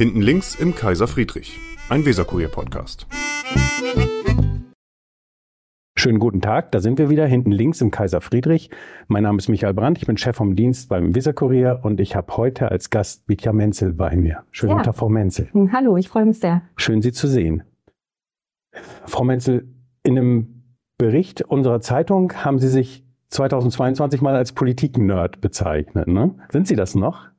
Hinten links im Kaiser Friedrich, ein Weserkurier-Podcast. Schönen guten Tag, da sind wir wieder hinten links im Kaiser Friedrich. Mein Name ist Michael Brandt, ich bin Chef vom Dienst beim Weserkurier und ich habe heute als Gast Bitja Menzel bei mir. Schönen Ja. guten Tag, Frau Menzel. Hm, Hallo, ich freue mich sehr. Schön, Sie zu sehen. Frau Menzel, in einem Bericht unserer Zeitung haben Sie sich 2022 mal als Politik-Nerd bezeichnet. Ne? Sind Sie das noch?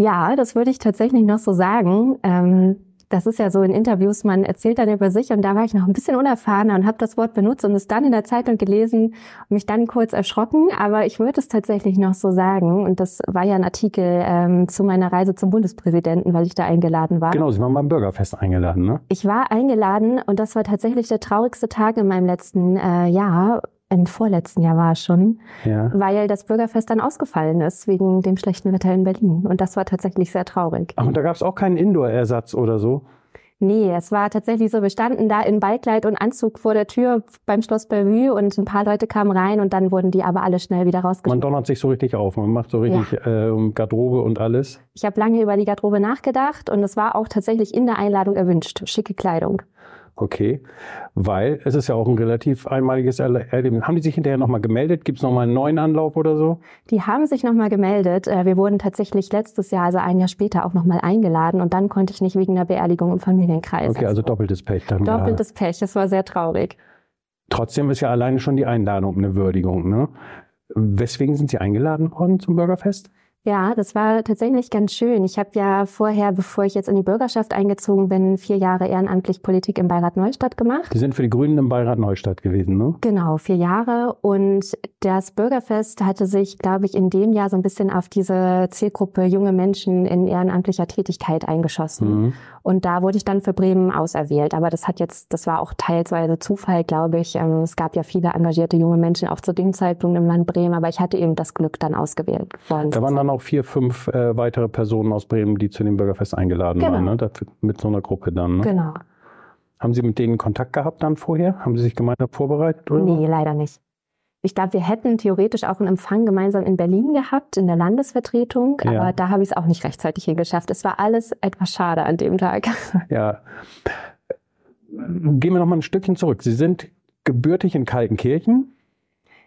Ja, das würde ich tatsächlich noch so sagen. Ähm, das ist ja so in Interviews, man erzählt dann über sich und da war ich noch ein bisschen unerfahrener und habe das Wort benutzt und es dann in der Zeitung gelesen und mich dann kurz erschrocken. Aber ich würde es tatsächlich noch so sagen. Und das war ja ein Artikel ähm, zu meiner Reise zum Bundespräsidenten, weil ich da eingeladen war. Genau, Sie waren beim Bürgerfest eingeladen. Ne? Ich war eingeladen und das war tatsächlich der traurigste Tag in meinem letzten äh, Jahr. Im vorletzten Jahr war es schon. Ja. weil das Bürgerfest dann ausgefallen ist wegen dem schlechten Wetter in Berlin. Und das war tatsächlich sehr traurig. Ach, und da gab es auch keinen Indoor-Ersatz oder so? Nee, es war tatsächlich so, wir standen da in Ballkleid und Anzug vor der Tür beim Schloss Bellevue und ein paar Leute kamen rein und dann wurden die aber alle schnell wieder Man rausgeschmissen. donnert sich so richtig auf, man macht so richtig äh, Garderobe und alles. Ich habe lange über die Garderobe nachgedacht und es war auch tatsächlich in der Einladung erwünscht, schicke Kleidung. Okay, weil es ist ja auch ein relativ einmaliges Erle- Erlebnis. Haben die sich hinterher nochmal gemeldet? Gibt es nochmal einen neuen Anlauf oder so? Die haben sich nochmal gemeldet. Äh, Wir wurden tatsächlich letztes Jahr, also ein Jahr später, auch nochmal eingeladen und dann konnte ich nicht wegen der Beerdigung im Familienkreis. Okay, also doppeltes Pech dann. Doppeltes Pech. Das war sehr traurig. Trotzdem ist ja alleine schon die Einladung eine Würdigung. Ne? Weswegen sind Sie eingeladen worden zum Bürgerfest? Ja, das war tatsächlich ganz schön. Ich habe ja vorher, bevor ich jetzt in die Bürgerschaft eingezogen bin, vier Jahre ehrenamtlich Politik im Beirat Neustadt gemacht. Sie sind für die Grünen im Beirat Neustadt gewesen, ne? Genau, vier Jahre. Und das Bürgerfest hatte sich, glaube ich, in dem Jahr so ein bisschen auf diese Zielgruppe junge Menschen in ehrenamtlicher Tätigkeit eingeschossen. Mhm. Und da wurde ich dann für Bremen auserwählt. Aber das hat jetzt, das war auch teilweise Zufall, glaube ich. Ähm, Es gab ja viele engagierte junge Menschen auch zu dem Zeitpunkt im Land Bremen, aber ich hatte eben das Glück, dann ausgewählt worden Da waren sein. Auch vier, fünf äh, weitere Personen aus Bremen, die zu dem Bürgerfest eingeladen Genau. waren, ne? Dafür, mit so einer Gruppe dann. Ne? Genau. Haben Sie mit denen Kontakt gehabt dann vorher? Haben Sie sich gemeinsam vorbereitet? Oder? Nee, leider nicht. Ich glaube, wir hätten theoretisch auch einen Empfang gemeinsam in Berlin gehabt, in der Landesvertretung, Ja. aber da habe ich es auch nicht rechtzeitig hingeschafft. Es war alles etwas schade an dem Tag. Ja. Gehen wir noch mal ein Stückchen zurück. Sie sind gebürtig in Kaltenkirchen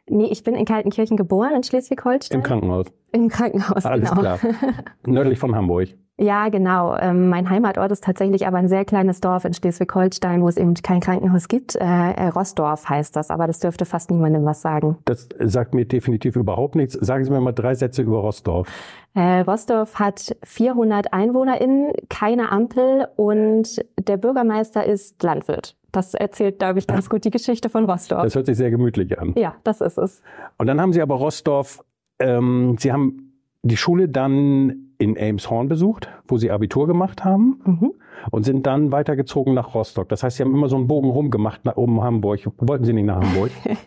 Nee, ich bin in Kaltenkirchen geboren, in Schleswig-Holstein. im Krankenhaus. Im Krankenhaus, Alles genau. klar. Nördlich von Hamburg. Ja, genau. Ähm, mein Heimatort ist tatsächlich aber ein sehr kleines Dorf in Schleswig-Holstein, wo es eben kein Krankenhaus gibt. Äh, äh, Rossdorf heißt das, aber das dürfte fast niemandem was sagen. Das sagt mir definitiv überhaupt nichts. Sagen Sie mir mal drei Sätze über Rossdorf. Äh, Rossdorf hat 400 EinwohnerInnen, keine Ampel und der Bürgermeister ist Landwirt. Das erzählt, glaube ich, ganz gut die Geschichte von Rossdorf. Das hört sich sehr gemütlich an. ja, das ist es. Und dann haben Sie aber Rossdorf, ähm, Sie haben die Schule dann in Elmshorn besucht, wo Sie Abitur gemacht haben Mhm. und sind dann weitergezogen nach Rostock. Das heißt, Sie haben immer so einen Bogen rumgemacht nach oben Hamburg. Wollten Sie nicht nach Hamburg?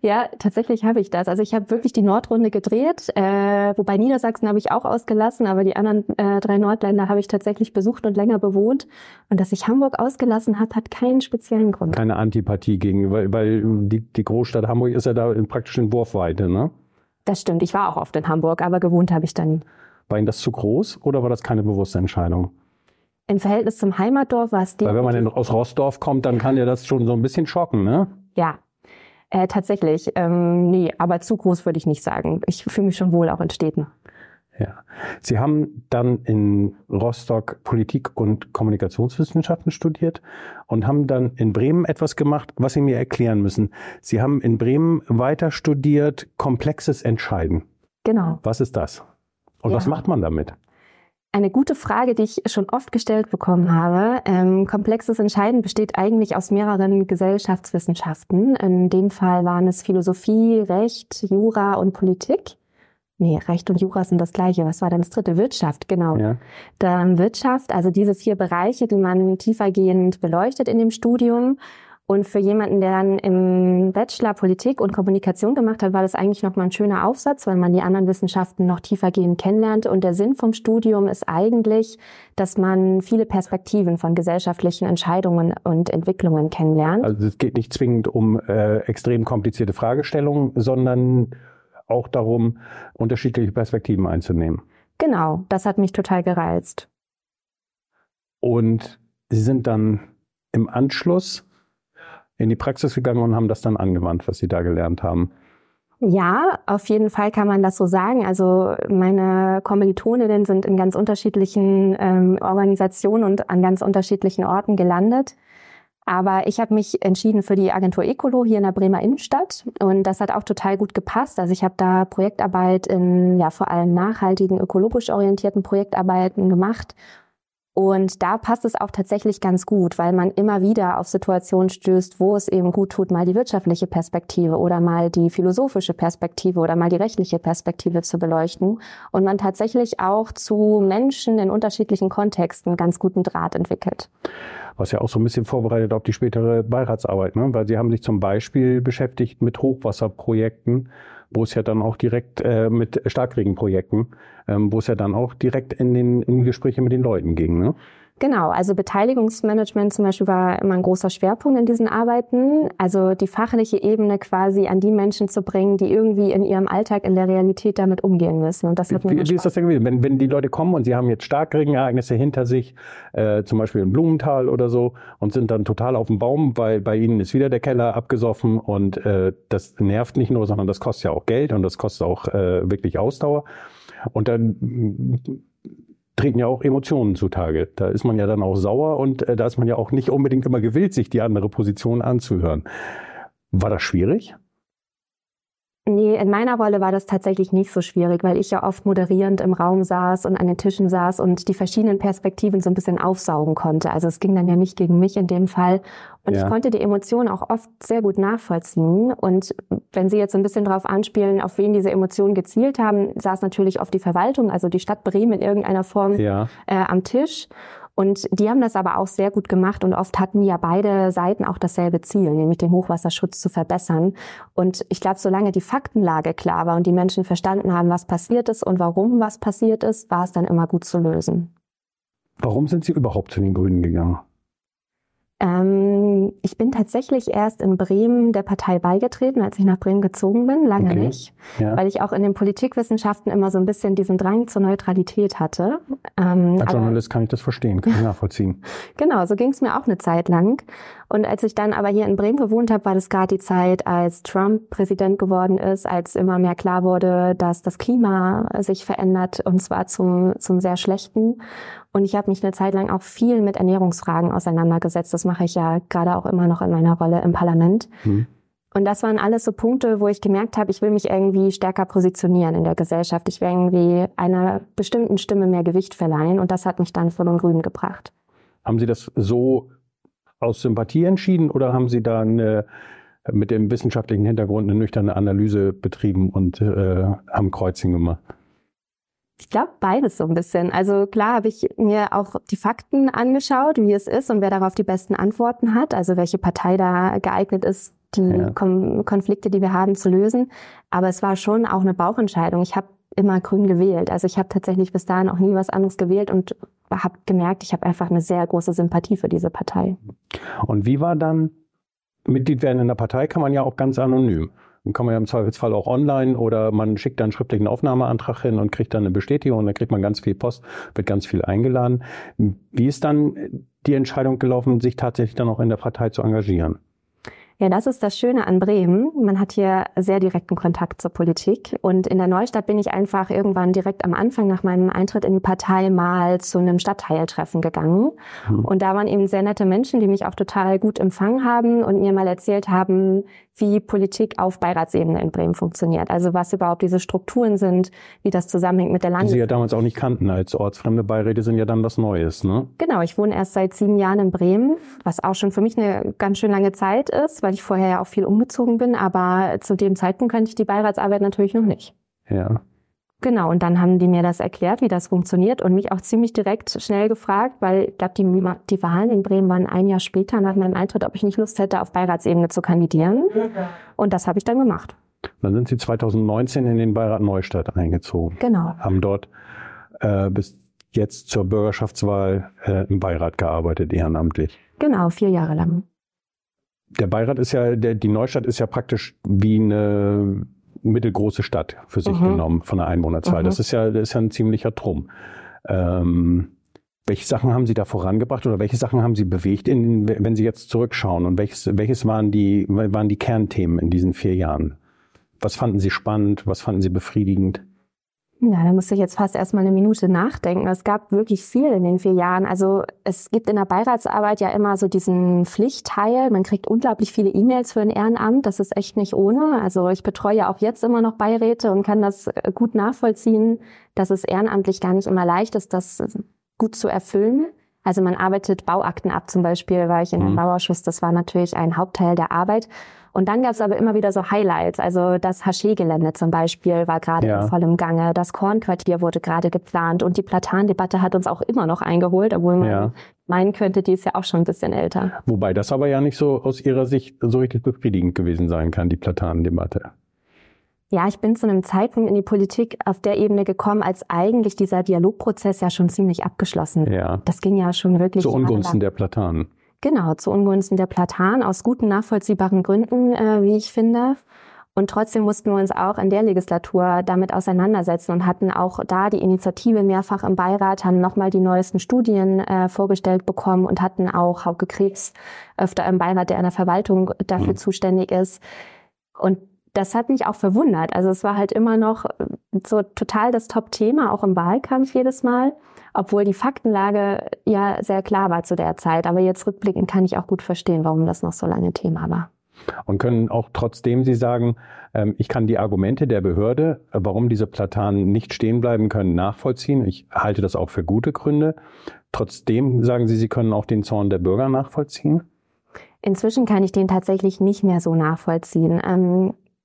Ja, tatsächlich habe ich das. Also ich habe wirklich die Nordrunde gedreht, äh, wobei Niedersachsen habe ich auch ausgelassen, aber die anderen äh, drei Nordländer habe ich tatsächlich besucht und länger bewohnt. Und dass ich Hamburg ausgelassen habe, hat keinen speziellen Grund. Keine Antipathie gegen, weil, weil die, die Großstadt Hamburg ist ja da praktisch in Wurfweite. Ne? Das stimmt, ich war auch oft in Hamburg, aber gewohnt habe ich dann. War Ihnen das zu groß oder war das keine bewusste Entscheidung? Im Verhältnis zum Heimatdorf war es Weil wenn man definitiv- aus Rossdorf kommt, dann kann ja das schon so ein bisschen schocken, ne? Ja, äh, tatsächlich. Ähm, nee, aber zu groß würde ich nicht sagen. Ich fühle mich schon wohl auch in Städten. Ja. Sie haben dann in Rostock Politik und Kommunikationswissenschaften studiert und haben dann in Bremen etwas gemacht, was Sie mir erklären müssen. Sie haben in Bremen weiter studiert komplexes Entscheiden. Genau. Was ist das? Und Ja. was macht man damit? Eine gute Frage, die ich schon oft gestellt bekommen habe. Ähm, komplexes Entscheiden besteht eigentlich aus mehreren Gesellschaftswissenschaften. In dem Fall waren es Philosophie, Recht, Jura und Politik. Nee, Recht und Jura sind das gleiche. Was war denn das dritte? Wirtschaft, genau. Ja. Dann Wirtschaft, also diese vier Bereiche, die man tiefergehend beleuchtet in dem Studium. Und für jemanden, der dann im Bachelor Politik und Kommunikation gemacht hat, war das eigentlich nochmal ein schöner Aufsatz, weil man die anderen Wissenschaften noch tiefergehend kennenlernt. Und der Sinn vom Studium ist eigentlich, dass man viele Perspektiven von gesellschaftlichen Entscheidungen und Entwicklungen kennenlernt. Also es geht nicht zwingend um äh, extrem komplizierte Fragestellungen, sondern auch darum, unterschiedliche Perspektiven einzunehmen. Genau, das hat mich total gereizt. Und Sie sind dann im Anschluss in die Praxis gegangen und haben das dann angewandt, was Sie da gelernt haben. Ja, auf jeden Fall kann man das so sagen. Also meine Kommilitoninnen sind in ganz unterschiedlichen ähm, Organisationen und an ganz unterschiedlichen Orten gelandet. Aber ich habe mich entschieden für die Agentur Ecolo hier in der Bremer Innenstadt und das hat auch total gut gepasst. Also ich habe da Projektarbeit in ja vor allem nachhaltigen, ökologisch orientierten Projektarbeiten gemacht und da passt es auch tatsächlich ganz gut, weil man immer wieder auf Situationen stößt, wo es eben gut tut, mal die wirtschaftliche Perspektive oder mal die philosophische Perspektive oder mal die rechtliche Perspektive zu beleuchten und man tatsächlich auch zu Menschen in unterschiedlichen Kontexten ganz guten Draht entwickelt. Was ja auch so ein bisschen vorbereitet auf die spätere Beiratsarbeit, ne? weil Sie haben sich zum Beispiel beschäftigt mit Hochwasserprojekten wo es ja dann auch direkt äh, mit Starkregenprojekten, ähm, wo es ja dann auch direkt in den in Gespräche mit den Leuten ging. Ne? Genau, also Beteiligungsmanagement zum Beispiel war immer ein großer Schwerpunkt in diesen Arbeiten. Also die fachliche Ebene quasi an die Menschen zu bringen, die irgendwie in ihrem Alltag, in der Realität damit umgehen müssen. Und das hat mir wie, wie ist das denn gewesen? Wenn, wenn die Leute kommen und sie haben jetzt Starkregenereignisse hinter sich, äh, zum Beispiel in Blumenthal oder so, und sind dann total auf dem Baum, weil bei ihnen ist wieder der Keller abgesoffen und äh, das nervt nicht nur, sondern das kostet ja auch Geld und das kostet auch äh, wirklich Ausdauer. Und dann treten ja auch Emotionen zutage. Da ist man ja dann auch sauer und äh, da ist man ja auch nicht unbedingt immer gewillt, sich die andere Position anzuhören. War das schwierig? Nee, in meiner Rolle war das tatsächlich nicht so schwierig, weil ich ja oft moderierend im Raum saß und an den Tischen saß und die verschiedenen Perspektiven so ein bisschen aufsaugen konnte. Also es ging dann ja nicht gegen mich in dem Fall. Und ja. ich konnte die Emotionen auch oft sehr gut nachvollziehen. Und wenn Sie jetzt ein bisschen darauf anspielen, auf wen diese Emotionen gezielt haben, saß natürlich oft die Verwaltung, also die Stadt Bremen in irgendeiner Form ja. äh, am Tisch. Und die haben das aber auch sehr gut gemacht und oft hatten ja beide Seiten auch dasselbe Ziel, nämlich den Hochwasserschutz zu verbessern. Und ich glaube, solange die Faktenlage klar war und die Menschen verstanden haben, was passiert ist und warum was passiert ist, war es dann immer gut zu lösen. Warum sind Sie überhaupt zu den Grünen gegangen? Ähm, ich bin tatsächlich erst in Bremen der Partei beigetreten, als ich nach Bremen gezogen bin, lange okay. nicht, ja. weil ich auch in den Politikwissenschaften immer so ein bisschen diesen Drang zur Neutralität hatte. Ähm, Als Journalist kann ich das verstehen, kann ich nachvollziehen. genau, so ging es mir auch eine Zeit lang. Und als ich dann aber hier in Bremen gewohnt habe, war das gerade die Zeit, als Trump Präsident geworden ist, als immer mehr klar wurde, dass das Klima sich verändert und zwar zum, zum sehr schlechten. Und ich habe mich eine Zeit lang auch viel mit Ernährungsfragen auseinandergesetzt. Das mache ich ja gerade auch immer noch in meiner Rolle im Parlament. Hm. Und das waren alles so Punkte, wo ich gemerkt habe, ich will mich irgendwie stärker positionieren in der Gesellschaft. Ich will irgendwie einer bestimmten Stimme mehr Gewicht verleihen. Und das hat mich dann von den Grünen gebracht. Haben Sie das so aus Sympathie entschieden oder haben Sie da eine, mit dem wissenschaftlichen Hintergrund eine nüchterne Analyse betrieben und äh, haben Kreuzchen gemacht? Ich glaube beides so ein bisschen. Also klar habe ich mir auch die Fakten angeschaut, wie es ist und wer darauf die besten Antworten hat, also welche Partei da geeignet ist, die ja. Konflikte, die wir haben, zu lösen. Aber es war schon auch eine Bauchentscheidung. Ich habe immer grün gewählt. Also ich habe tatsächlich bis dahin auch nie was anderes gewählt und habe gemerkt, ich habe einfach eine sehr große Sympathie für diese Partei. Und wie war dann Mitglied werden in der Partei? Kann man ja auch ganz anonym. Dann kann man ja im Zweifelsfall auch online oder man schickt dann einen schriftlichen Aufnahmeantrag hin und kriegt dann eine Bestätigung und dann kriegt man ganz viel Post, wird ganz viel eingeladen. Wie ist dann die Entscheidung gelaufen, sich tatsächlich dann auch in der Partei zu engagieren? Ja, das ist das Schöne an Bremen. Man hat hier sehr direkten Kontakt zur Politik. Und in der Neustadt bin ich einfach irgendwann direkt am Anfang nach meinem Eintritt in die Partei mal zu einem Stadtteiltreffen gegangen. Mhm. Und da waren eben sehr nette Menschen, die mich auch total gut empfangen haben und mir mal erzählt haben, wie Politik auf Beiratsebene in Bremen funktioniert. Also was überhaupt diese Strukturen sind, wie das zusammenhängt mit der Landes... Die Sie ja damals auch nicht kannten als ortsfremde Beiräte sind ja dann was Neues, ne? Genau, ich wohne erst seit sieben Jahren in Bremen, was auch schon für mich eine ganz schön lange Zeit ist, weil ich vorher ja auch viel umgezogen bin, aber zu dem Zeitpunkt kannte ich die Beiratsarbeit natürlich noch nicht. Ja. Genau, und dann haben die mir das erklärt, wie das funktioniert und mich auch ziemlich direkt schnell gefragt, weil ich glaube, die, die Wahlen in Bremen waren ein Jahr später nach meinem Eintritt, ob ich nicht Lust hätte, auf Beiratsebene zu kandidieren. Und das habe ich dann gemacht. Dann sind Sie 2019 in den Beirat Neustadt eingezogen. Genau. Haben dort äh, bis jetzt zur Bürgerschaftswahl äh, im Beirat gearbeitet, ehrenamtlich. Genau, vier Jahre lang. Der Beirat ist ja, der, die Neustadt ist ja praktisch wie eine mittelgroße Stadt für sich mhm. genommen von der Einwohnerzahl. Mhm. Das ist ja, das ist ja ein ziemlicher Trumm. Ähm, Welche Sachen haben Sie da vorangebracht oder welche Sachen haben Sie bewegt, in, wenn Sie jetzt zurückschauen? Und welches, welches waren, die, waren die Kernthemen in diesen vier Jahren? Was fanden Sie spannend? Was fanden Sie befriedigend? Ja, da musste ich jetzt fast erstmal eine Minute nachdenken. Es gab wirklich viel in den vier Jahren. Also es gibt in der Beiratsarbeit ja immer so diesen Pflichtteil. Man kriegt unglaublich viele E-Mails für ein Ehrenamt. Das ist echt nicht ohne. Also ich betreue auch jetzt immer noch Beiräte und kann das äh, gut nachvollziehen, dass es ehrenamtlich gar nicht immer leicht ist, das gut zu erfüllen. Also man arbeitet Bauakten ab zum Beispiel, war ich in einem mhm. Bauausschuss. Das war natürlich ein Hauptteil der Arbeit. Und dann gab es aber immer wieder so Highlights. Also das Haché-Gelände zum Beispiel war gerade ja. in vollem Gange. Das Kornquartier wurde gerade geplant. Und die Platandebatte hat uns auch immer noch eingeholt, obwohl man ja. meinen könnte, die ist ja auch schon ein bisschen älter. Wobei das aber ja nicht so aus Ihrer Sicht so richtig befriedigend gewesen sein kann, die Platanendebatte. Ja, ich bin zu einem Zeitpunkt in die Politik auf der Ebene gekommen, als eigentlich dieser Dialogprozess ja schon ziemlich abgeschlossen war. Ja. Das ging ja schon wirklich. Zu Ungunsten der Platanen. Genau, zu Ungunsten der Platan, aus guten, nachvollziehbaren Gründen, äh, wie ich finde. Und trotzdem mussten wir uns auch in der Legislatur damit auseinandersetzen und hatten auch da die Initiative mehrfach im Beirat, haben nochmal die neuesten Studien äh, vorgestellt bekommen und hatten auch Hauke Krebs öfter im Beirat, der in der Verwaltung dafür mhm. zuständig ist. Und das hat mich auch verwundert. Also es war halt immer noch so total das Top-Thema, auch im Wahlkampf jedes Mal obwohl die Faktenlage ja sehr klar war zu der Zeit. Aber jetzt rückblickend kann ich auch gut verstehen, warum das noch so lange Thema war. Und können auch trotzdem Sie sagen, ähm, ich kann die Argumente der Behörde, äh, warum diese Platanen nicht stehen bleiben können, nachvollziehen. Ich halte das auch für gute Gründe. Trotzdem sagen Sie, Sie können auch den Zorn der Bürger nachvollziehen? Inzwischen kann ich den tatsächlich nicht mehr so nachvollziehen.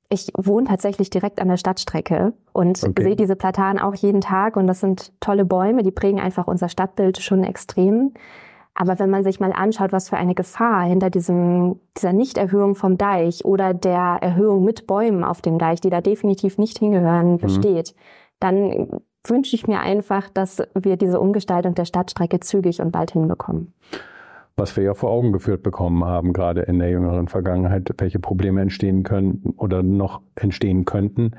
Ich wohne tatsächlich direkt an der Stadtstrecke und okay. sehe diese Platanen auch jeden Tag und das sind tolle Bäume, die prägen einfach unser Stadtbild schon extrem. Aber wenn man sich mal anschaut, was für eine Gefahr hinter diesem, dieser Nichterhöhung vom Deich oder der Erhöhung mit Bäumen auf dem Deich, die da definitiv nicht hingehören, mhm. besteht, dann wünsche ich mir einfach, dass wir diese Umgestaltung der Stadtstrecke zügig und bald hinbekommen was wir ja vor Augen geführt bekommen haben, gerade in der jüngeren Vergangenheit, welche Probleme entstehen können oder noch entstehen könnten,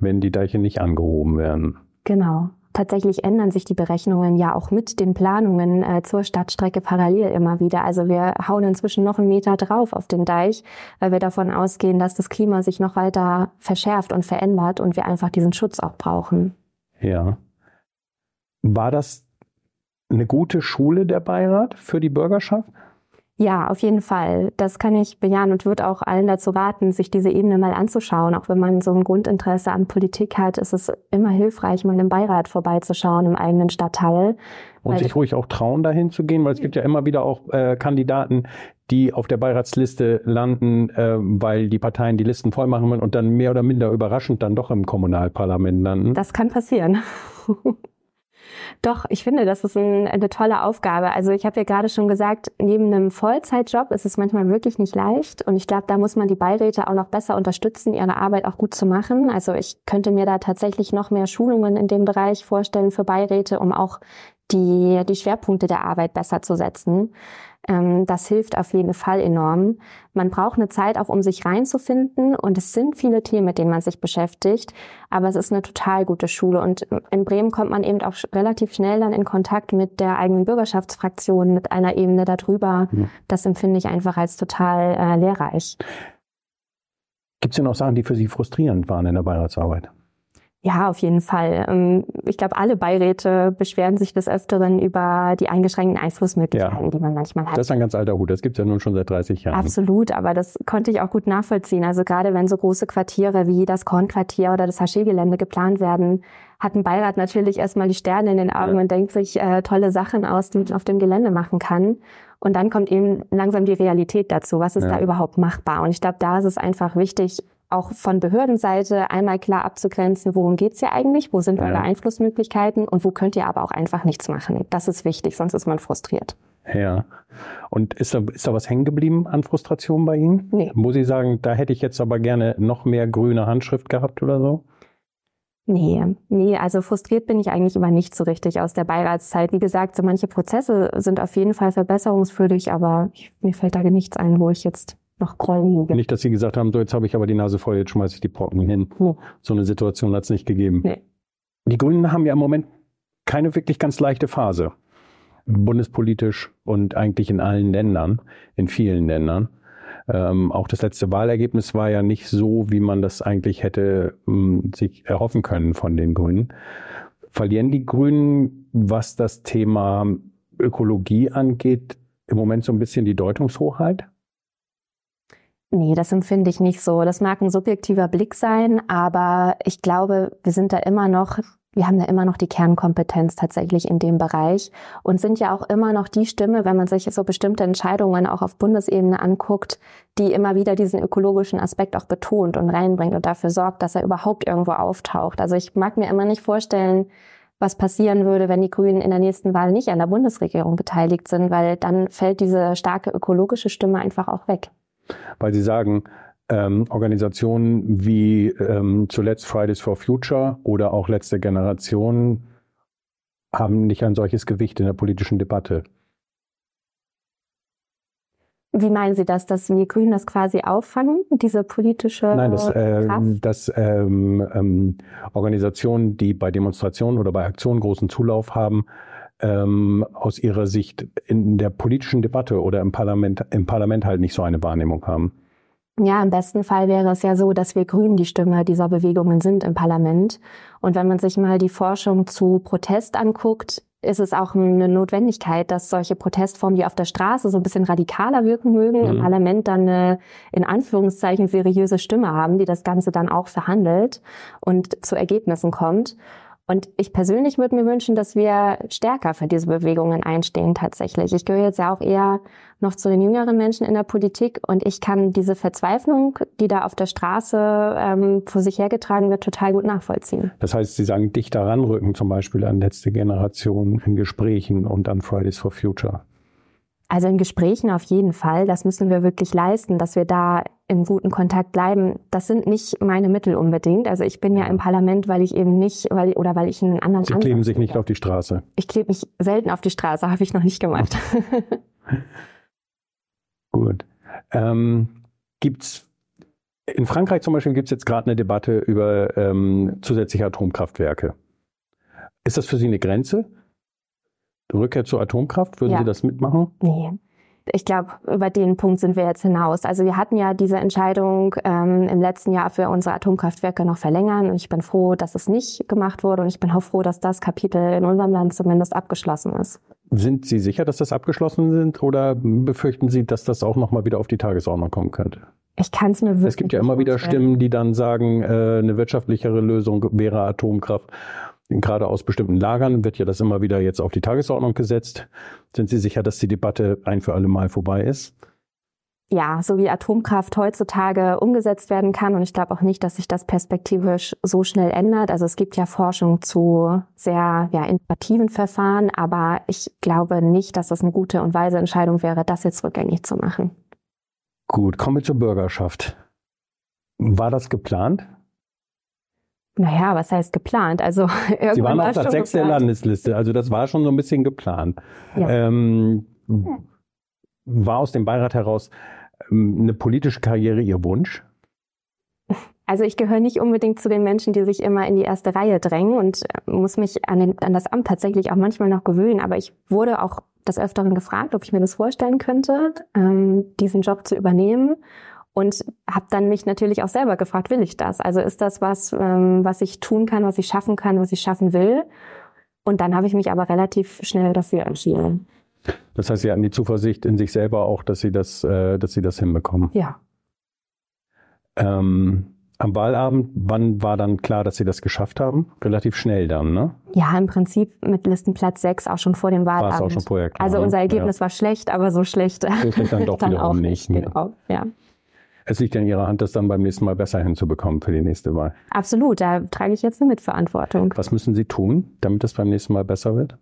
wenn die Deiche nicht angehoben werden. Genau. Tatsächlich ändern sich die Berechnungen ja auch mit den Planungen äh, zur Stadtstrecke parallel immer wieder. Also wir hauen inzwischen noch einen Meter drauf auf den Deich, weil wir davon ausgehen, dass das Klima sich noch weiter verschärft und verändert und wir einfach diesen Schutz auch brauchen. Ja. War das eine gute Schule der Beirat für die Bürgerschaft? Ja, auf jeden Fall. Das kann ich bejahen und würde auch allen dazu raten, sich diese Ebene mal anzuschauen. Auch wenn man so ein Grundinteresse an Politik hat, ist es immer hilfreich, mal im Beirat vorbeizuschauen im eigenen Stadtteil. Und sich ruhig auch trauen, dahin zu gehen, weil es gibt ja immer wieder auch äh, Kandidaten, die auf der Beiratsliste landen, äh, weil die Parteien die Listen voll machen und dann mehr oder minder überraschend dann doch im Kommunalparlament landen. Das kann passieren. Doch, ich finde, das ist ein, eine tolle Aufgabe. Also ich habe ja gerade schon gesagt, neben einem Vollzeitjob ist es manchmal wirklich nicht leicht. Und ich glaube, da muss man die Beiräte auch noch besser unterstützen, ihre Arbeit auch gut zu machen. Also ich könnte mir da tatsächlich noch mehr Schulungen in dem Bereich vorstellen für Beiräte, um auch die, die Schwerpunkte der Arbeit besser zu setzen. Ähm, das hilft auf jeden Fall enorm. Man braucht eine Zeit auch, um sich reinzufinden. Und es sind viele Themen, mit denen man sich beschäftigt. Aber es ist eine total gute Schule. Und in Bremen kommt man eben auch relativ schnell dann in Kontakt mit der eigenen Bürgerschaftsfraktion, mit einer Ebene darüber. Ja. Das empfinde ich einfach als total äh, lehrreich. Gibt es denn auch Sachen, die für Sie frustrierend waren in der Beiratsarbeit? Ja, auf jeden Fall. Ähm, ich glaube, alle Beiräte beschweren sich des Öfteren über die eingeschränkten Einflussmöglichkeiten, ja. die man manchmal hat. Das ist ein ganz alter Hut. Das gibt es ja nun schon seit 30 Jahren. Absolut, aber das konnte ich auch gut nachvollziehen. Also gerade wenn so große Quartiere wie das Kornquartier oder das Haché-Gelände geplant werden, hat ein Beirat natürlich erstmal die Sterne in den Augen ja. und denkt sich äh, tolle Sachen aus, die man auf dem Gelände machen kann. Und dann kommt eben langsam die Realität dazu. Was ist ja. da überhaupt machbar? Und ich glaube, da ist es einfach wichtig, auch von Behördenseite einmal klar abzugrenzen, worum geht's hier eigentlich, wo sind ja. eure Einflussmöglichkeiten und wo könnt ihr aber auch einfach nichts machen. Das ist wichtig, sonst ist man frustriert. Ja. Und ist da, ist da was hängen geblieben an Frustration bei Ihnen? Nee. Wo Sie sagen, da hätte ich jetzt aber gerne noch mehr grüne Handschrift gehabt oder so? Nee, nee, also frustriert bin ich eigentlich immer nicht so richtig aus der Beiratszeit. Wie gesagt, so manche Prozesse sind auf jeden Fall verbesserungswürdig, aber ich, mir fällt da nichts ein, wo ich jetzt noch Grollen. Nicht, dass Sie gesagt haben, so jetzt habe ich aber die Nase voll, jetzt schmeiße ich die Brocken hin. Nee. So eine Situation hat es nicht gegeben. Nee. Die Grünen haben ja im Moment keine wirklich ganz leichte Phase. bundespolitisch und eigentlich in allen Ländern, in vielen Ländern. Ähm, auch das letzte Wahlergebnis war ja nicht so, wie man das eigentlich hätte ähm, sich erhoffen können von den Grünen. Verlieren die Grünen, was das Thema Ökologie angeht, im Moment so ein bisschen die Deutungshoheit? Nee, das empfinde ich nicht so. Das mag ein subjektiver Blick sein, aber ich glaube, wir sind da immer noch wir haben da immer noch die Kernkompetenz tatsächlich in dem Bereich und sind ja auch immer noch die Stimme, wenn man sich so bestimmte Entscheidungen auch auf Bundesebene anguckt, die immer wieder diesen ökologischen Aspekt auch betont und reinbringt und dafür sorgt, dass er überhaupt irgendwo auftaucht. Also ich mag mir immer nicht vorstellen, was passieren würde, wenn die Grünen in der nächsten Wahl nicht an der Bundesregierung beteiligt sind, weil dann fällt diese starke ökologische Stimme einfach auch weg. Weil Sie sagen, ähm, Organisationen wie ähm, zuletzt Fridays for Future oder auch Letzte Generation haben nicht ein solches Gewicht in der politischen Debatte. Wie meinen Sie das, dass wir Grünen das quasi auffangen, diese politische Nein, dass, äh, dass ähm, ähm, Organisationen, die bei Demonstrationen oder bei Aktionen großen Zulauf haben, ähm, aus ihrer Sicht in der politischen Debatte oder im Parlament, im Parlament halt nicht so eine Wahrnehmung haben. Ja, im besten Fall wäre es ja so, dass wir Grünen die Stimme dieser Bewegungen sind im Parlament. Und wenn man sich mal die Forschung zu Protest anguckt, ist es auch eine Notwendigkeit, dass solche Protestformen, die auf der Straße so ein bisschen radikaler wirken mögen, mhm. im Parlament dann eine in Anführungszeichen seriöse Stimme haben, die das Ganze dann auch verhandelt und zu Ergebnissen kommt. Und ich persönlich würde mir wünschen, dass wir stärker für diese Bewegungen einstehen tatsächlich. Ich gehöre jetzt ja auch eher noch zu den jüngeren Menschen in der Politik und ich kann diese Verzweiflung, die da auf der Straße ähm, vor sich hergetragen wird, total gut nachvollziehen. Das heißt, Sie sagen dichter ranrücken zum Beispiel an letzte Generation in Gesprächen und an Fridays for Future. Also in Gesprächen auf jeden Fall. Das müssen wir wirklich leisten, dass wir da im guten Kontakt bleiben. Das sind nicht meine Mittel unbedingt. Also ich bin ja im Parlament, weil ich eben nicht, weil oder weil ich einen anderen. Sie kleben sich nicht auf die Straße. Ich klebe mich selten auf die Straße, habe ich noch nicht gemacht. Gut. Ähm, gibt's in Frankreich zum Beispiel gibt es jetzt gerade eine Debatte über ähm, zusätzliche Atomkraftwerke. Ist das für Sie eine Grenze? Rückkehr zur Atomkraft, würden ja. Sie das mitmachen? Nee. Ich glaube, über den Punkt sind wir jetzt hinaus. Also wir hatten ja diese Entscheidung ähm, im letzten Jahr für unsere Atomkraftwerke noch verlängern und ich bin froh, dass es nicht gemacht wurde und ich bin auch froh, dass das Kapitel in unserem Land zumindest abgeschlossen ist. Sind Sie sicher, dass das abgeschlossen sind oder befürchten Sie, dass das auch nochmal wieder auf die Tagesordnung kommen könnte? Ich kann es mir wirklich. Es gibt ja immer wieder Stimmen, die dann sagen, äh, eine wirtschaftlichere Lösung wäre Atomkraft gerade aus bestimmten Lagern wird ja das immer wieder jetzt auf die Tagesordnung gesetzt. Sind Sie sicher, dass die Debatte ein für alle Mal vorbei ist? Ja, so wie Atomkraft heutzutage umgesetzt werden kann. Und ich glaube auch nicht, dass sich das perspektivisch so schnell ändert. Also es gibt ja Forschung zu sehr ja, innovativen Verfahren, aber ich glaube nicht, dass das eine gute und weise Entscheidung wäre, das jetzt rückgängig zu machen. Gut, kommen wir zur Bürgerschaft. War das geplant? Naja, was heißt geplant? Also Sie waren auf Platz 6 der Landesliste, also das war schon so ein bisschen geplant. Ja. Ähm, war aus dem Beirat heraus ähm, eine politische Karriere Ihr Wunsch? Also ich gehöre nicht unbedingt zu den Menschen, die sich immer in die erste Reihe drängen und äh, muss mich an, den, an das Amt tatsächlich auch manchmal noch gewöhnen. Aber ich wurde auch des Öfteren gefragt, ob ich mir das vorstellen könnte, ähm, diesen Job zu übernehmen und habe dann mich natürlich auch selber gefragt, will ich das? Also ist das was, ähm, was ich tun kann, was ich schaffen kann, was ich schaffen will? Und dann habe ich mich aber relativ schnell dafür entschieden. Das heißt, Sie hatten die Zuversicht in sich selber auch, dass Sie das, äh, dass Sie das hinbekommen. Ja. Ähm, am Wahlabend, wann war dann klar, dass Sie das geschafft haben? Relativ schnell dann, ne? Ja, im Prinzip mit Listenplatz 6 auch schon vor dem Wahlabend. War es auch schon vorher klar, Also unser ne? Ergebnis ja. war schlecht, aber so schlecht. So schlecht dann doch dann auch nicht. Ne? Genau, ja. Es liegt in Ihrer Hand, das dann beim nächsten Mal besser hinzubekommen für die nächste Wahl. Absolut, da trage ich jetzt eine Mitverantwortung. Was müssen Sie tun, damit es beim nächsten Mal besser wird?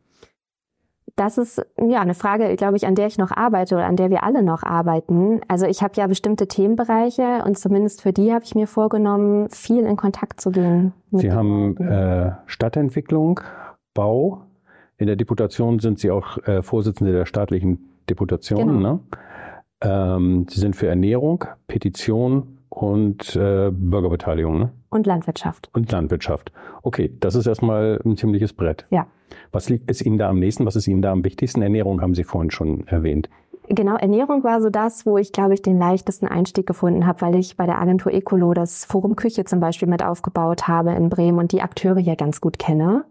Das ist ja eine Frage, glaube ich, an der ich noch arbeite oder an der wir alle noch arbeiten. Also ich habe ja bestimmte Themenbereiche und zumindest für die habe ich mir vorgenommen, viel in Kontakt zu gehen. Sie haben äh, Stadtentwicklung, Bau. In der Deputation sind Sie auch äh, Vorsitzende der staatlichen Deputation. Genau. Ne? Ähm, sie sind für Ernährung, Petition und äh, Bürgerbeteiligung. Ne? Und Landwirtschaft. Und Landwirtschaft. Okay, das ist erstmal ein ziemliches Brett. Ja. Was liegt, ist Ihnen da am nächsten? Was ist Ihnen da am wichtigsten? Ernährung haben Sie vorhin schon erwähnt. Genau, Ernährung war so das, wo ich, glaube ich, den leichtesten Einstieg gefunden habe, weil ich bei der Agentur Ecolo das Forum Küche zum Beispiel mit aufgebaut habe in Bremen und die Akteure hier ganz gut kenne.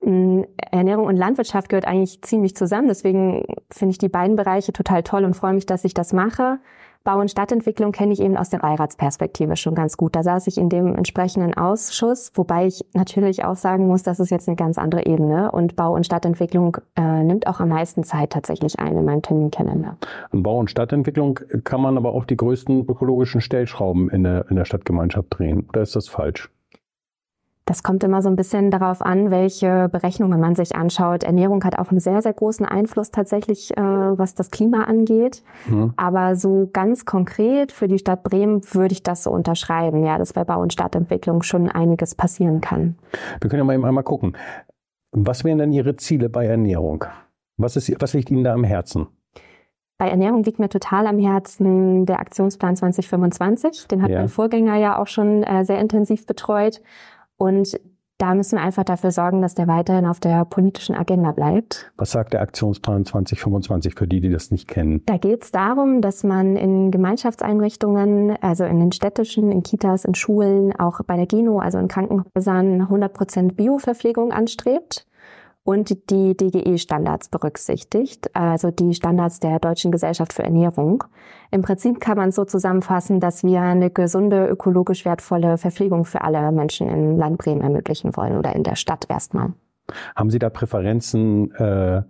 Mm, Ernährung und Landwirtschaft gehört eigentlich ziemlich zusammen. Deswegen finde ich die beiden Bereiche total toll und freue mich, dass ich das mache. Bau- und Stadtentwicklung kenne ich eben aus der Beiratsperspektive schon ganz gut. Da saß ich in dem entsprechenden Ausschuss, wobei ich natürlich auch sagen muss, das ist jetzt eine ganz andere Ebene und Bau- und Stadtentwicklung äh, nimmt auch am meisten Zeit tatsächlich ein in meinem Terminkalender. In Bau- und Stadtentwicklung kann man aber auch die größten ökologischen Stellschrauben in der, in der Stadtgemeinschaft drehen. Oder ist das falsch? Das kommt immer so ein bisschen darauf an, welche Berechnungen man sich anschaut. Ernährung hat auch einen sehr, sehr großen Einfluss tatsächlich, äh, was das Klima angeht. Mhm. Aber so ganz konkret für die Stadt Bremen würde ich das so unterschreiben, ja, dass bei Bau- und Stadtentwicklung schon einiges passieren kann. Wir können ja mal eben einmal gucken. Was wären denn Ihre Ziele bei Ernährung? Was, ist, was liegt Ihnen da am Herzen? Bei Ernährung liegt mir total am Herzen der Aktionsplan 2025. Den hat ja. mein Vorgänger ja auch schon äh, sehr intensiv betreut. Und da müssen wir einfach dafür sorgen, dass der weiterhin auf der politischen Agenda bleibt. Was sagt der Aktionsplan 2025 für die, die das nicht kennen? Da geht es darum, dass man in Gemeinschaftseinrichtungen, also in den städtischen, in Kitas, in Schulen, auch bei der Geno, also in Krankenhäusern, 100 Prozent Bioverpflegung anstrebt und die DGE-Standards berücksichtigt, also die Standards der Deutschen Gesellschaft für Ernährung. Im Prinzip kann man so zusammenfassen, dass wir eine gesunde, ökologisch wertvolle Verpflegung für alle Menschen in Land Bremen ermöglichen wollen oder in der Stadt erstmal. Haben Sie da Präferenzen äh,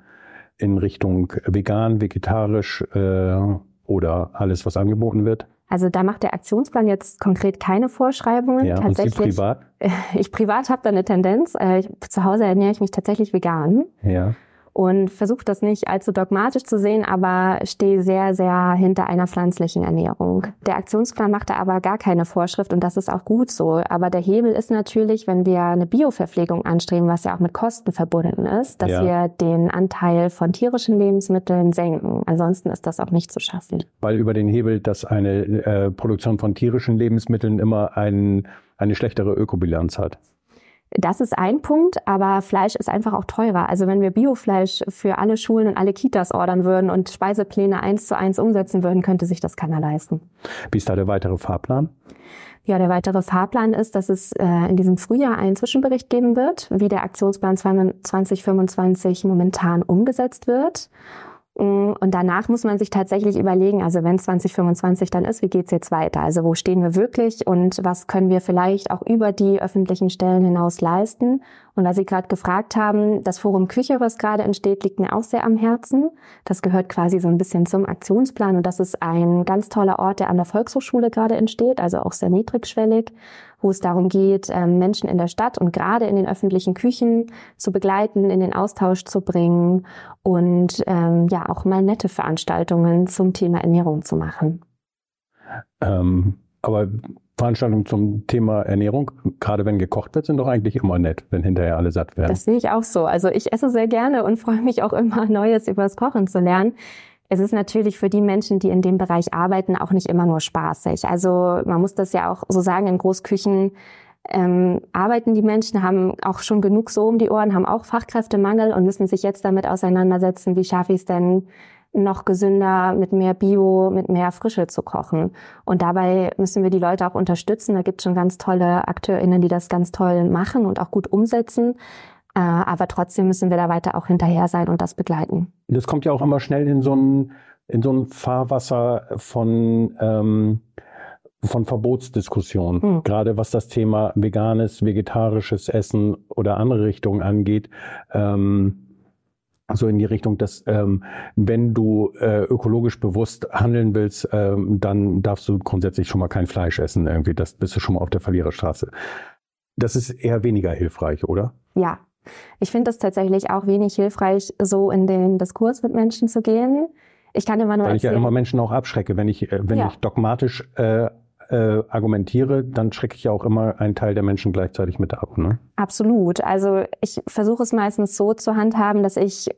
in Richtung vegan, vegetarisch äh, oder alles, was angeboten wird? Also da macht der Aktionsplan jetzt konkret keine Vorschreibungen. Ja, tatsächlich, und Sie privat? Ich privat habe da eine Tendenz. Äh, ich, zu Hause ernähre ich mich tatsächlich vegan. Ja und versuche das nicht allzu dogmatisch zu sehen, aber stehe sehr, sehr hinter einer pflanzlichen Ernährung. Der Aktionsplan macht da aber gar keine Vorschrift und das ist auch gut so. Aber der Hebel ist natürlich, wenn wir eine Bioverpflegung anstreben, was ja auch mit Kosten verbunden ist, dass ja. wir den Anteil von tierischen Lebensmitteln senken. Ansonsten ist das auch nicht zu schaffen. Weil über den Hebel, dass eine äh, Produktion von tierischen Lebensmitteln immer ein, eine schlechtere Ökobilanz hat. Das ist ein Punkt, aber Fleisch ist einfach auch teurer. Also wenn wir Biofleisch für alle Schulen und alle Kitas ordern würden und Speisepläne eins zu eins umsetzen würden, könnte sich das keiner leisten. Wie ist da der weitere Fahrplan? Ja, der weitere Fahrplan ist, dass es äh, in diesem Frühjahr einen Zwischenbericht geben wird, wie der Aktionsplan 2025 momentan umgesetzt wird. Mm, und danach muss man sich tatsächlich überlegen, also wenn 2025 dann ist, wie geht's jetzt weiter? Also wo stehen wir wirklich und was können wir vielleicht auch über die öffentlichen Stellen hinaus leisten? Und weil Sie gerade gefragt haben, das Forum Küche, was gerade entsteht, liegt mir auch sehr am Herzen. Das gehört quasi so ein bisschen zum Aktionsplan und das ist ein ganz toller Ort, der an der Volkshochschule gerade entsteht, also auch sehr niedrigschwellig, wo es darum geht, ähm, Menschen in der Stadt und gerade in den öffentlichen Küchen zu begleiten, in den Austausch zu bringen und ähm, ja auch mal nette Veranstaltungen zum Thema Ernährung zu machen. Ähm, aber Veranstaltungen zum Thema Ernährung, gerade wenn gekocht wird, sind doch eigentlich immer nett, wenn hinterher alle satt werden. Das sehe ich auch so. Also ich esse sehr gerne und freue mich auch immer, Neues über das Kochen zu lernen. Es ist natürlich für die Menschen, die in dem Bereich arbeiten, auch nicht immer nur spaßig. Also man muss das ja auch so sagen, in Großküchen ähm, arbeiten die Menschen, haben auch schon genug so um die Ohren, haben auch Fachkräftemangel und müssen sich jetzt damit auseinandersetzen, wie schaffe ich es denn, noch gesünder, mit mehr Bio, mit mehr Frische zu kochen. Und dabei müssen wir die Leute auch unterstützen. Da gibt es schon ganz tolle AkteurInnen, die das ganz toll machen und auch gut umsetzen. Äh, aber trotzdem müssen wir da weiter auch hinterher sein und das begleiten. Das kommt ja auch immer schnell in so ein, in so ein Fahrwasser von, ähm, von Verbotsdiskussionen, hm. gerade was das Thema veganes, vegetarisches Essen oder andere Richtungen angeht. Ähm, so in die Richtung, dass ähm, wenn du äh, ökologisch bewusst handeln willst, ähm, dann darfst du grundsätzlich schon mal kein Fleisch essen. Irgendwie, das bist du schon mal auf der Verliererstraße. Das ist eher weniger hilfreich, oder? Ja, ich finde es tatsächlich auch wenig hilfreich, so in den Diskurs mit Menschen zu gehen. Ich kann immer nur Weil erzählen, ich ja immer Menschen auch abschrecke, wenn ich äh, wenn ja. ich dogmatisch äh, äh, argumentiere, dann schrecke ich ja auch immer einen Teil der Menschen gleichzeitig mit ab. Ne? Absolut. Also ich versuche es meistens so zu handhaben, dass ich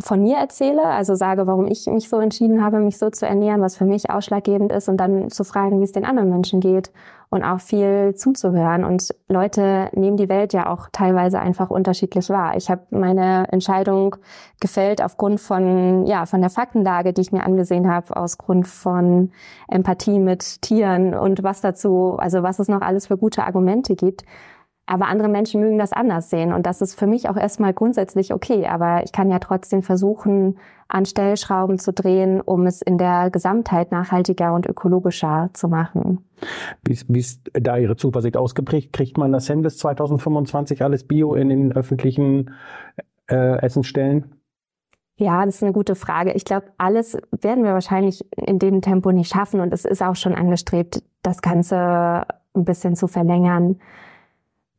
von mir erzähle, also sage, warum ich mich so entschieden habe, mich so zu ernähren, was für mich ausschlaggebend ist und dann zu fragen, wie es den anderen Menschen geht und auch viel zuzuhören. Und Leute nehmen die Welt ja auch teilweise einfach unterschiedlich wahr. Ich habe meine Entscheidung gefällt aufgrund von ja von der Faktenlage, die ich mir angesehen habe, aus Grund von Empathie mit Tieren und was dazu, also was es noch alles für gute Argumente gibt. Aber andere Menschen mögen das anders sehen. Und das ist für mich auch erstmal grundsätzlich okay. Aber ich kann ja trotzdem versuchen, an Stellschrauben zu drehen, um es in der Gesamtheit nachhaltiger und ökologischer zu machen. Wie ist, da Ihre Zuversicht ausgeprägt? Kriegt man das hin bis 2025 alles Bio in den öffentlichen äh, Essensstellen? Ja, das ist eine gute Frage. Ich glaube, alles werden wir wahrscheinlich in dem Tempo nicht schaffen. Und es ist auch schon angestrebt, das Ganze ein bisschen zu verlängern.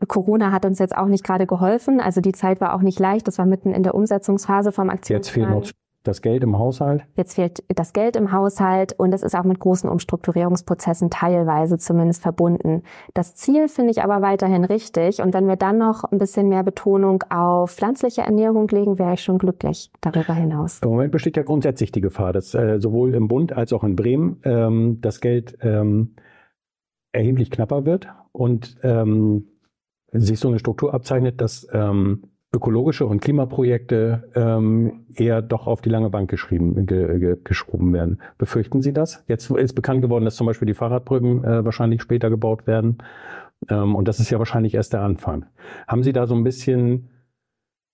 Corona hat uns jetzt auch nicht gerade geholfen. Also die Zeit war auch nicht leicht. Das war mitten in der Umsetzungsphase vom Aktionsplan. Jetzt fehlt noch das Geld im Haushalt? Jetzt fehlt das Geld im Haushalt und es ist auch mit großen Umstrukturierungsprozessen teilweise zumindest verbunden. Das Ziel finde ich aber weiterhin richtig und wenn wir dann noch ein bisschen mehr Betonung auf pflanzliche Ernährung legen, wäre ich schon glücklich darüber hinaus. Im Moment besteht ja grundsätzlich die Gefahr, dass äh, sowohl im Bund als auch in Bremen ähm, das Geld ähm, erheblich knapper wird und ähm, sich so eine Struktur abzeichnet, dass ähm, ökologische und Klimaprojekte ähm, eher doch auf die lange Bank geschrieben, ge, ge, geschoben werden. Befürchten Sie das? Jetzt ist bekannt geworden, dass zum Beispiel die Fahrradbrücken äh, wahrscheinlich später gebaut werden. Ähm, und das ist ja wahrscheinlich erst der Anfang. Haben Sie da so ein bisschen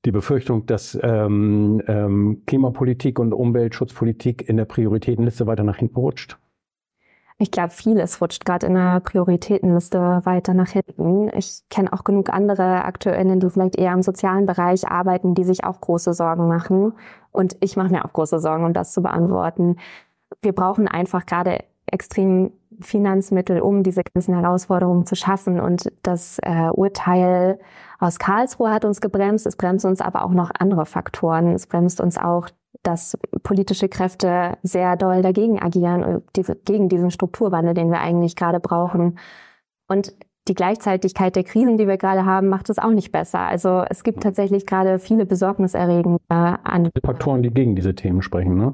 die Befürchtung, dass ähm, ähm, Klimapolitik und Umweltschutzpolitik in der Prioritätenliste weiter nach hinten rutscht? Ich glaube, vieles rutscht gerade in der Prioritätenliste weiter nach hinten. Ich kenne auch genug andere AkteurInnen, die vielleicht eher im sozialen Bereich arbeiten, die sich auch große Sorgen machen. Und ich mache mir auch große Sorgen, um das zu beantworten. Wir brauchen einfach gerade extrem Finanzmittel, um diese ganzen Herausforderungen zu schaffen. Und das äh, Urteil aus Karlsruhe hat uns gebremst. Es bremst uns aber auch noch andere Faktoren. Es bremst uns auch dass politische Kräfte sehr doll dagegen agieren, gegen diesen Strukturwandel, den wir eigentlich gerade brauchen. Und die Gleichzeitigkeit der Krisen, die wir gerade haben, macht es auch nicht besser. Also es gibt tatsächlich gerade viele besorgniserregende äh, Faktoren, die gegen diese Themen sprechen. Ne?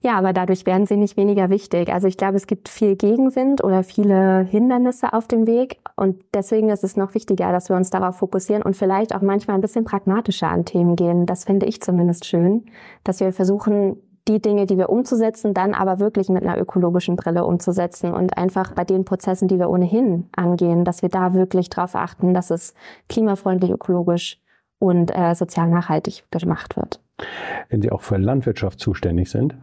Ja, aber dadurch werden sie nicht weniger wichtig. Also ich glaube, es gibt viel Gegenwind oder viele Hindernisse auf dem Weg. Und deswegen ist es noch wichtiger, dass wir uns darauf fokussieren und vielleicht auch manchmal ein bisschen pragmatischer an Themen gehen. Das finde ich zumindest schön, dass wir versuchen, die Dinge, die wir umzusetzen, dann aber wirklich mit einer ökologischen Brille umzusetzen und einfach bei den Prozessen, die wir ohnehin angehen, dass wir da wirklich darauf achten, dass es klimafreundlich, ökologisch und äh, sozial nachhaltig gemacht wird. Wenn Sie auch für Landwirtschaft zuständig sind,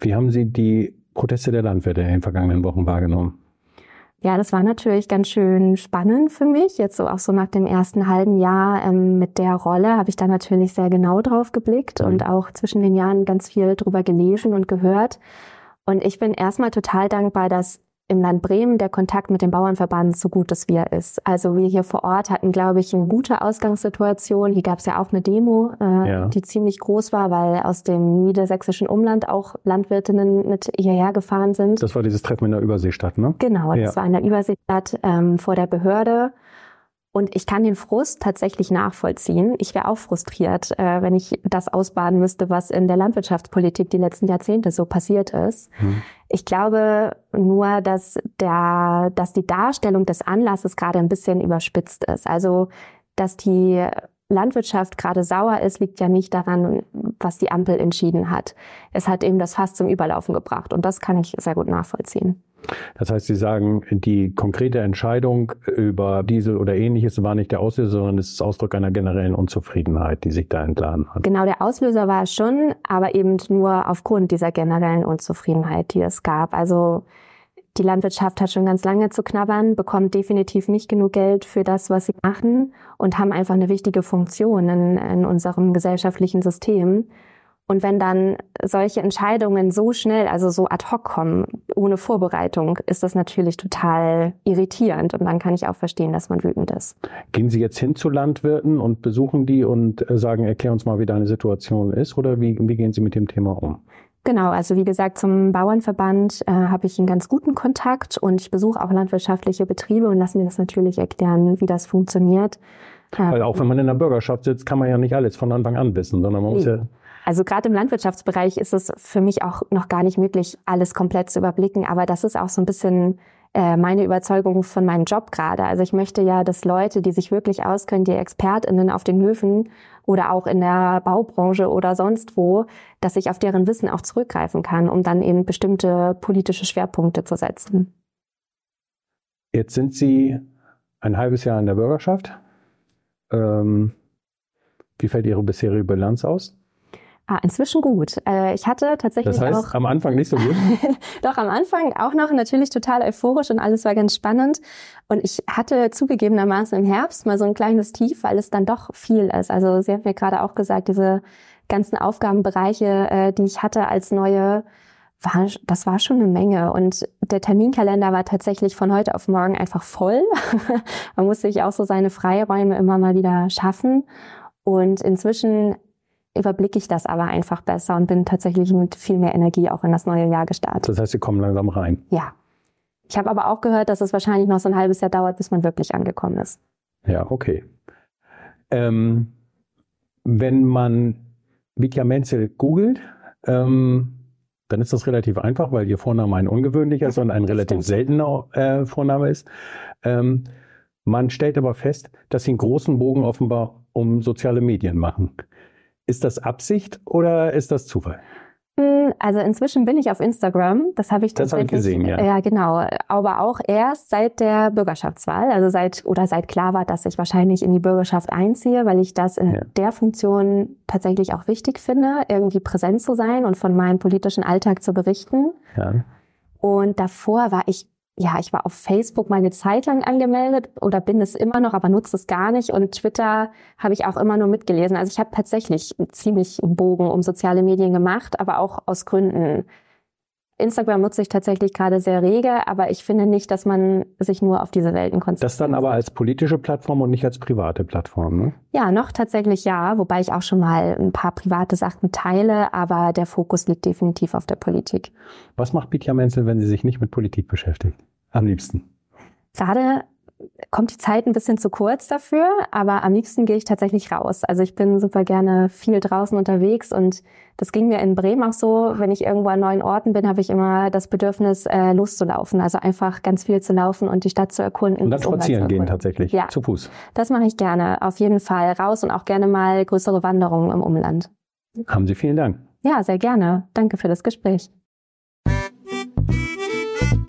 wie haben Sie die Proteste der Landwirte in den vergangenen Wochen wahrgenommen? Ja, das war natürlich ganz schön spannend für mich. Jetzt so auch so nach dem ersten halben Jahr ähm, mit der Rolle habe ich da natürlich sehr genau drauf geblickt mhm. und auch zwischen den Jahren ganz viel drüber gelesen und gehört. Und ich bin erstmal total dankbar, dass im Land Bremen der Kontakt mit dem Bauernverband so gut es wir ist. Also wir hier vor Ort hatten, glaube ich, eine gute Ausgangssituation. Hier gab es ja auch eine Demo, äh, ja. die ziemlich groß war, weil aus dem niedersächsischen Umland auch Landwirtinnen mit hierher gefahren sind. Das war dieses Treffen in der Überseestadt, ne? Genau, das ja. war in der Überseestadt ähm, vor der Behörde. Und ich kann den Frust tatsächlich nachvollziehen. Ich wäre auch frustriert, äh, wenn ich das ausbaden müsste, was in der Landwirtschaftspolitik die letzten Jahrzehnte so passiert ist. Hm. Ich glaube nur, dass der, dass die Darstellung des Anlasses gerade ein bisschen überspitzt ist. Also, dass die Landwirtschaft gerade sauer ist, liegt ja nicht daran, was die Ampel entschieden hat. Es hat eben das Fass zum Überlaufen gebracht und das kann ich sehr gut nachvollziehen. Das heißt, Sie sagen, die konkrete Entscheidung über Diesel oder ähnliches war nicht der Auslöser, sondern es ist Ausdruck einer generellen Unzufriedenheit, die sich da entladen hat. Genau, der Auslöser war es schon, aber eben nur aufgrund dieser generellen Unzufriedenheit, die es gab. Also die Landwirtschaft hat schon ganz lange zu knabbern, bekommt definitiv nicht genug Geld für das, was sie machen und haben einfach eine wichtige Funktion in, in unserem gesellschaftlichen System. Und wenn dann solche Entscheidungen so schnell, also so ad hoc kommen, ohne Vorbereitung, ist das natürlich total irritierend. Und dann kann ich auch verstehen, dass man wütend ist. Gehen Sie jetzt hin zu Landwirten und besuchen die und äh, sagen, erklär uns mal, wie deine Situation ist? Oder wie, wie gehen Sie mit dem Thema um? Genau, also wie gesagt, zum Bauernverband äh, habe ich einen ganz guten Kontakt und ich besuche auch landwirtschaftliche Betriebe und lasse mir das natürlich erklären, wie das funktioniert. Weil auch wenn man in der Bürgerschaft sitzt, kann man ja nicht alles von Anfang an wissen, sondern man muss ja Also gerade im Landwirtschaftsbereich ist es für mich auch noch gar nicht möglich, alles komplett zu überblicken. Aber das ist auch so ein bisschen äh, meine Überzeugung von meinem Job gerade. Also ich möchte ja, dass Leute, die sich wirklich auskennen, die ExpertInnen auf den Höfen oder auch in der Baubranche oder sonst wo, dass ich auf deren Wissen auch zurückgreifen kann, um dann eben bestimmte politische Schwerpunkte zu setzen. Jetzt sind Sie ein halbes Jahr in der Bürgerschaft. Ähm, wie fällt Ihre bisherige Bilanz aus? Ah, inzwischen gut. Äh, ich hatte tatsächlich das heißt, auch am Anfang nicht so gut. Doch am Anfang auch noch natürlich total euphorisch und alles war ganz spannend. Und ich hatte zugegebenermaßen im Herbst mal so ein kleines Tief, weil es dann doch viel ist. Also Sie haben mir gerade auch gesagt, diese ganzen Aufgabenbereiche, äh, die ich hatte als neue, war, das war schon eine Menge. Und der Terminkalender war tatsächlich von heute auf morgen einfach voll. Man musste sich auch so seine Freiräume immer mal wieder schaffen. Und inzwischen überblicke ich das aber einfach besser und bin tatsächlich mit viel mehr Energie auch in das neue Jahr gestartet. Das heißt, Sie kommen langsam rein. Ja. Ich habe aber auch gehört, dass es wahrscheinlich noch so ein halbes Jahr dauert, bis man wirklich angekommen ist. Ja, okay. Ähm, wenn man Vitya Menzel googelt, ähm, dann ist das relativ einfach, weil Ihr Vorname ein ungewöhnlicher ist und ein relativ seltener äh, Vorname ist. Ähm, man stellt aber fest, dass Sie einen großen Bogen offenbar um soziale Medien machen. Ist das Absicht oder ist das Zufall? Hm, also inzwischen bin ich auf Instagram. Das habe ich das habe ich gesehen, ja. Ja, genau. Aber auch erst seit der Bürgerschaftswahl, also seit oder seit klar war, dass ich wahrscheinlich in die Bürgerschaft einziehe, weil ich das in ja. der Funktion tatsächlich auch wichtig finde, irgendwie präsent zu sein und von meinem politischen Alltag zu berichten. Ja. Und davor war ich ja, ich war auf Facebook meine Zeit lang angemeldet oder bin es immer noch, aber nutze es gar nicht. Und Twitter habe ich auch immer nur mitgelesen. Also ich habe tatsächlich ziemlich einen Bogen um soziale Medien gemacht, aber auch aus Gründen. Instagram nutze ich tatsächlich gerade sehr rege, aber ich finde nicht, dass man sich nur auf diese Welten konzentriert. Das dann aber als politische Plattform und nicht als private Plattform, ne? Ja, noch tatsächlich ja, wobei ich auch schon mal ein paar private Sachen teile, aber der Fokus liegt definitiv auf der Politik. Was macht Pitja Menzel, wenn sie sich nicht mit Politik beschäftigt? Am liebsten? Gerade kommt die Zeit ein bisschen zu kurz dafür, aber am liebsten gehe ich tatsächlich raus. Also ich bin super gerne viel draußen unterwegs und das ging mir in Bremen auch so. Wenn ich irgendwo an neuen Orten bin, habe ich immer das Bedürfnis, äh, loszulaufen. Also einfach ganz viel zu laufen und die Stadt zu erkunden. Und dann spazieren gehen tatsächlich, ja. zu Fuß. Das mache ich gerne, auf jeden Fall raus und auch gerne mal größere Wanderungen im Umland. Haben Sie vielen Dank. Ja, sehr gerne. Danke für das Gespräch.